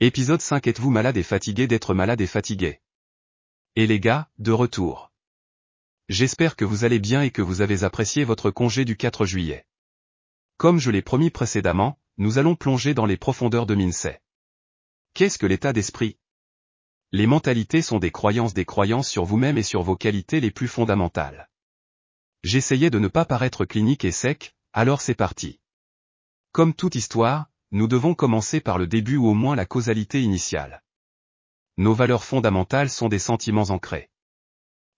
Épisode 5 Êtes-vous malade et fatigué d'être malade et fatigué? Et les gars, de retour. J'espère que vous allez bien et que vous avez apprécié votre congé du 4 juillet. Comme je l'ai promis précédemment, nous allons plonger dans les profondeurs de Minsay. Qu'est-ce que l'état d'esprit? Les mentalités sont des croyances des croyances sur vous-même et sur vos qualités les plus fondamentales. J'essayais de ne pas paraître clinique et sec, alors c'est parti. Comme toute histoire, nous devons commencer par le début ou au moins la causalité initiale. Nos valeurs fondamentales sont des sentiments ancrés.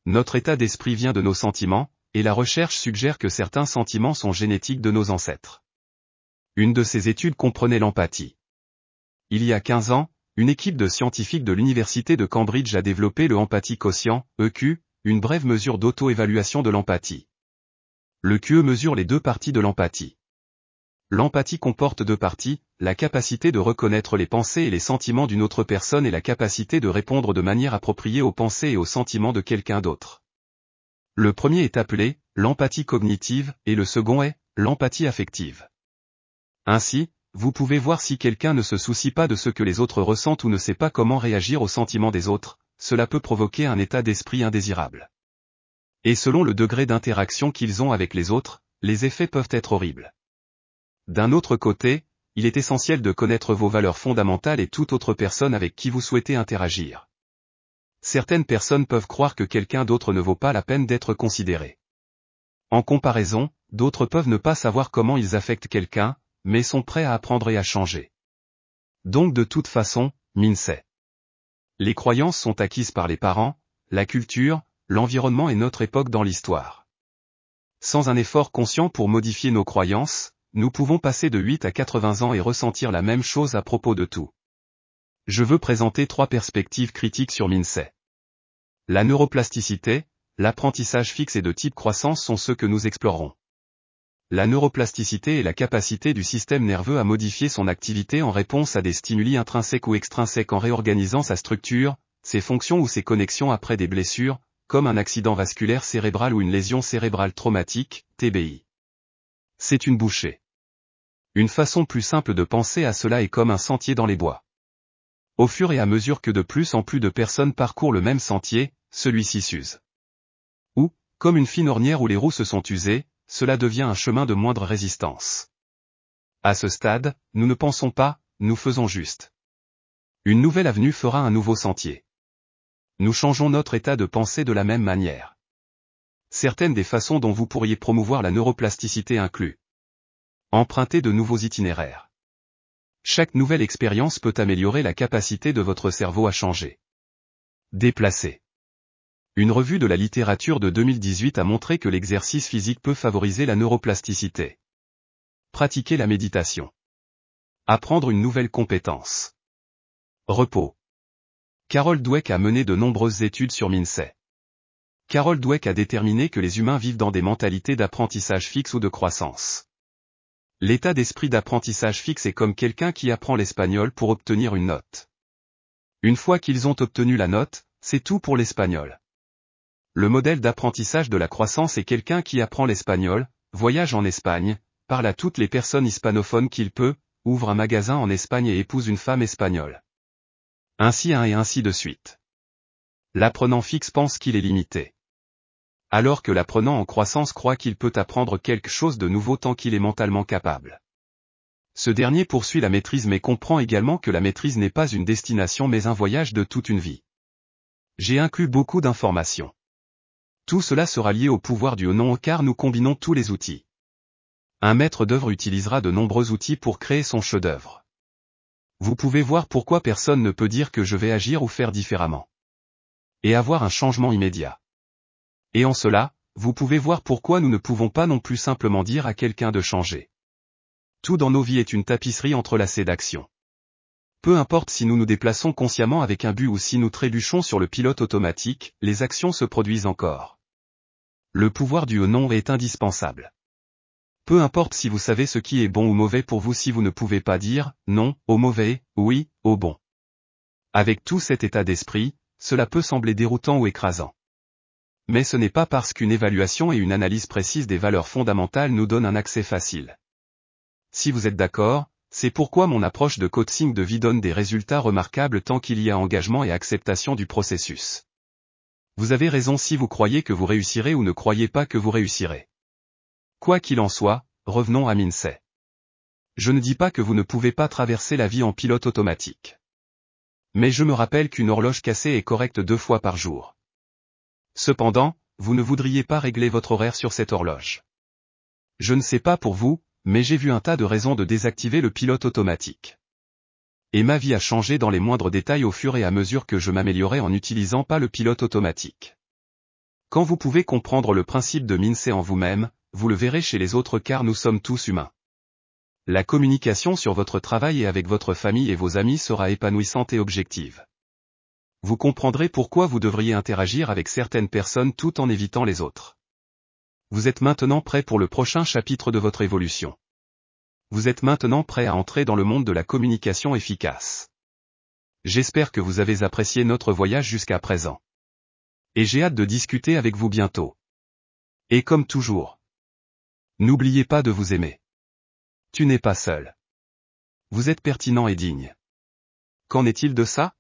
Notre état d'esprit vient de nos sentiments, et la recherche suggère que certains sentiments sont génétiques de nos ancêtres. Une de ces études comprenait l'empathie. Il y a 15 ans, une équipe de scientifiques de l'Université de Cambridge a développé le empathie quotient, EQ, une brève mesure d'auto-évaluation de l'empathie. Le QE mesure les deux parties de l'empathie. L'empathie comporte deux parties, la capacité de reconnaître les pensées et les sentiments d'une autre personne et la capacité de répondre de manière appropriée aux pensées et aux sentiments de quelqu'un d'autre. Le premier est appelé l'empathie cognitive et le second est l'empathie affective. Ainsi, vous pouvez voir si quelqu'un ne se soucie pas de ce que les autres ressentent ou ne sait pas comment réagir aux sentiments des autres, cela peut provoquer un état d'esprit indésirable. Et selon le degré d'interaction qu'ils ont avec les autres, les effets peuvent être horribles. D'un autre côté, il est essentiel de connaître vos valeurs fondamentales et toute autre personne avec qui vous souhaitez interagir. Certaines personnes peuvent croire que quelqu'un d'autre ne vaut pas la peine d'être considéré. En comparaison, d'autres peuvent ne pas savoir comment ils affectent quelqu'un, mais sont prêts à apprendre et à changer. Donc de toute façon, Minsay. Les croyances sont acquises par les parents, la culture, l'environnement et notre époque dans l'histoire. Sans un effort conscient pour modifier nos croyances, nous pouvons passer de 8 à 80 ans et ressentir la même chose à propos de tout. Je veux présenter trois perspectives critiques sur Minsay. La neuroplasticité, l'apprentissage fixe et de type croissance sont ceux que nous explorerons. La neuroplasticité est la capacité du système nerveux à modifier son activité en réponse à des stimuli intrinsèques ou extrinsèques en réorganisant sa structure, ses fonctions ou ses connexions après des blessures, comme un accident vasculaire cérébral ou une lésion cérébrale traumatique, TBI. C'est une bouchée. Une façon plus simple de penser à cela est comme un sentier dans les bois. Au fur et à mesure que de plus en plus de personnes parcourent le même sentier, celui-ci s'use. Ou, comme une fine ornière où les roues se sont usées, cela devient un chemin de moindre résistance. À ce stade, nous ne pensons pas, nous faisons juste. Une nouvelle avenue fera un nouveau sentier. Nous changeons notre état de pensée de la même manière. Certaines des façons dont vous pourriez promouvoir la neuroplasticité incluent emprunter de nouveaux itinéraires. Chaque nouvelle expérience peut améliorer la capacité de votre cerveau à changer. Déplacer. Une revue de la littérature de 2018 a montré que l'exercice physique peut favoriser la neuroplasticité. Pratiquer la méditation. Apprendre une nouvelle compétence. Repos. Carol Dweck a mené de nombreuses études sur Minsay. Carol Dweck a déterminé que les humains vivent dans des mentalités d'apprentissage fixe ou de croissance. L'état d'esprit d'apprentissage fixe est comme quelqu'un qui apprend l'espagnol pour obtenir une note. Une fois qu'ils ont obtenu la note, c'est tout pour l'espagnol. Le modèle d'apprentissage de la croissance est quelqu'un qui apprend l'espagnol, voyage en Espagne, parle à toutes les personnes hispanophones qu'il peut, ouvre un magasin en Espagne et épouse une femme espagnole. Ainsi un et ainsi de suite. L'apprenant fixe pense qu'il est limité alors que l'apprenant en croissance croit qu'il peut apprendre quelque chose de nouveau tant qu'il est mentalement capable. Ce dernier poursuit la maîtrise mais comprend également que la maîtrise n'est pas une destination mais un voyage de toute une vie. J'ai inclus beaucoup d'informations. Tout cela sera lié au pouvoir du non car nous combinons tous les outils. Un maître d'œuvre utilisera de nombreux outils pour créer son chef-d'œuvre. Vous pouvez voir pourquoi personne ne peut dire que je vais agir ou faire différemment. Et avoir un changement immédiat. Et en cela, vous pouvez voir pourquoi nous ne pouvons pas non plus simplement dire à quelqu'un de changer. Tout dans nos vies est une tapisserie entrelacée d'actions. Peu importe si nous nous déplaçons consciemment avec un but ou si nous trébuchons sur le pilote automatique, les actions se produisent encore. Le pouvoir du non est indispensable. Peu importe si vous savez ce qui est bon ou mauvais pour vous si vous ne pouvez pas dire non au mauvais, oui au bon. Avec tout cet état d'esprit, cela peut sembler déroutant ou écrasant. Mais ce n'est pas parce qu'une évaluation et une analyse précise des valeurs fondamentales nous donnent un accès facile. Si vous êtes d'accord, c'est pourquoi mon approche de coaching de vie donne des résultats remarquables tant qu'il y a engagement et acceptation du processus. Vous avez raison si vous croyez que vous réussirez ou ne croyez pas que vous réussirez. Quoi qu'il en soit, revenons à Minsey. Je ne dis pas que vous ne pouvez pas traverser la vie en pilote automatique. Mais je me rappelle qu'une horloge cassée est correcte deux fois par jour. Cependant, vous ne voudriez pas régler votre horaire sur cette horloge. Je ne sais pas pour vous, mais j'ai vu un tas de raisons de désactiver le pilote automatique. Et ma vie a changé dans les moindres détails au fur et à mesure que je m'améliorais en n'utilisant pas le pilote automatique. Quand vous pouvez comprendre le principe de Minsey en vous-même, vous le verrez chez les autres car nous sommes tous humains. La communication sur votre travail et avec votre famille et vos amis sera épanouissante et objective. Vous comprendrez pourquoi vous devriez interagir avec certaines personnes tout en évitant les autres. Vous êtes maintenant prêt pour le prochain chapitre de votre évolution. Vous êtes maintenant prêt à entrer dans le monde de la communication efficace. J'espère que vous avez apprécié notre voyage jusqu'à présent. Et j'ai hâte de discuter avec vous bientôt. Et comme toujours, n'oubliez pas de vous aimer. Tu n'es pas seul. Vous êtes pertinent et digne. Qu'en est-il de ça?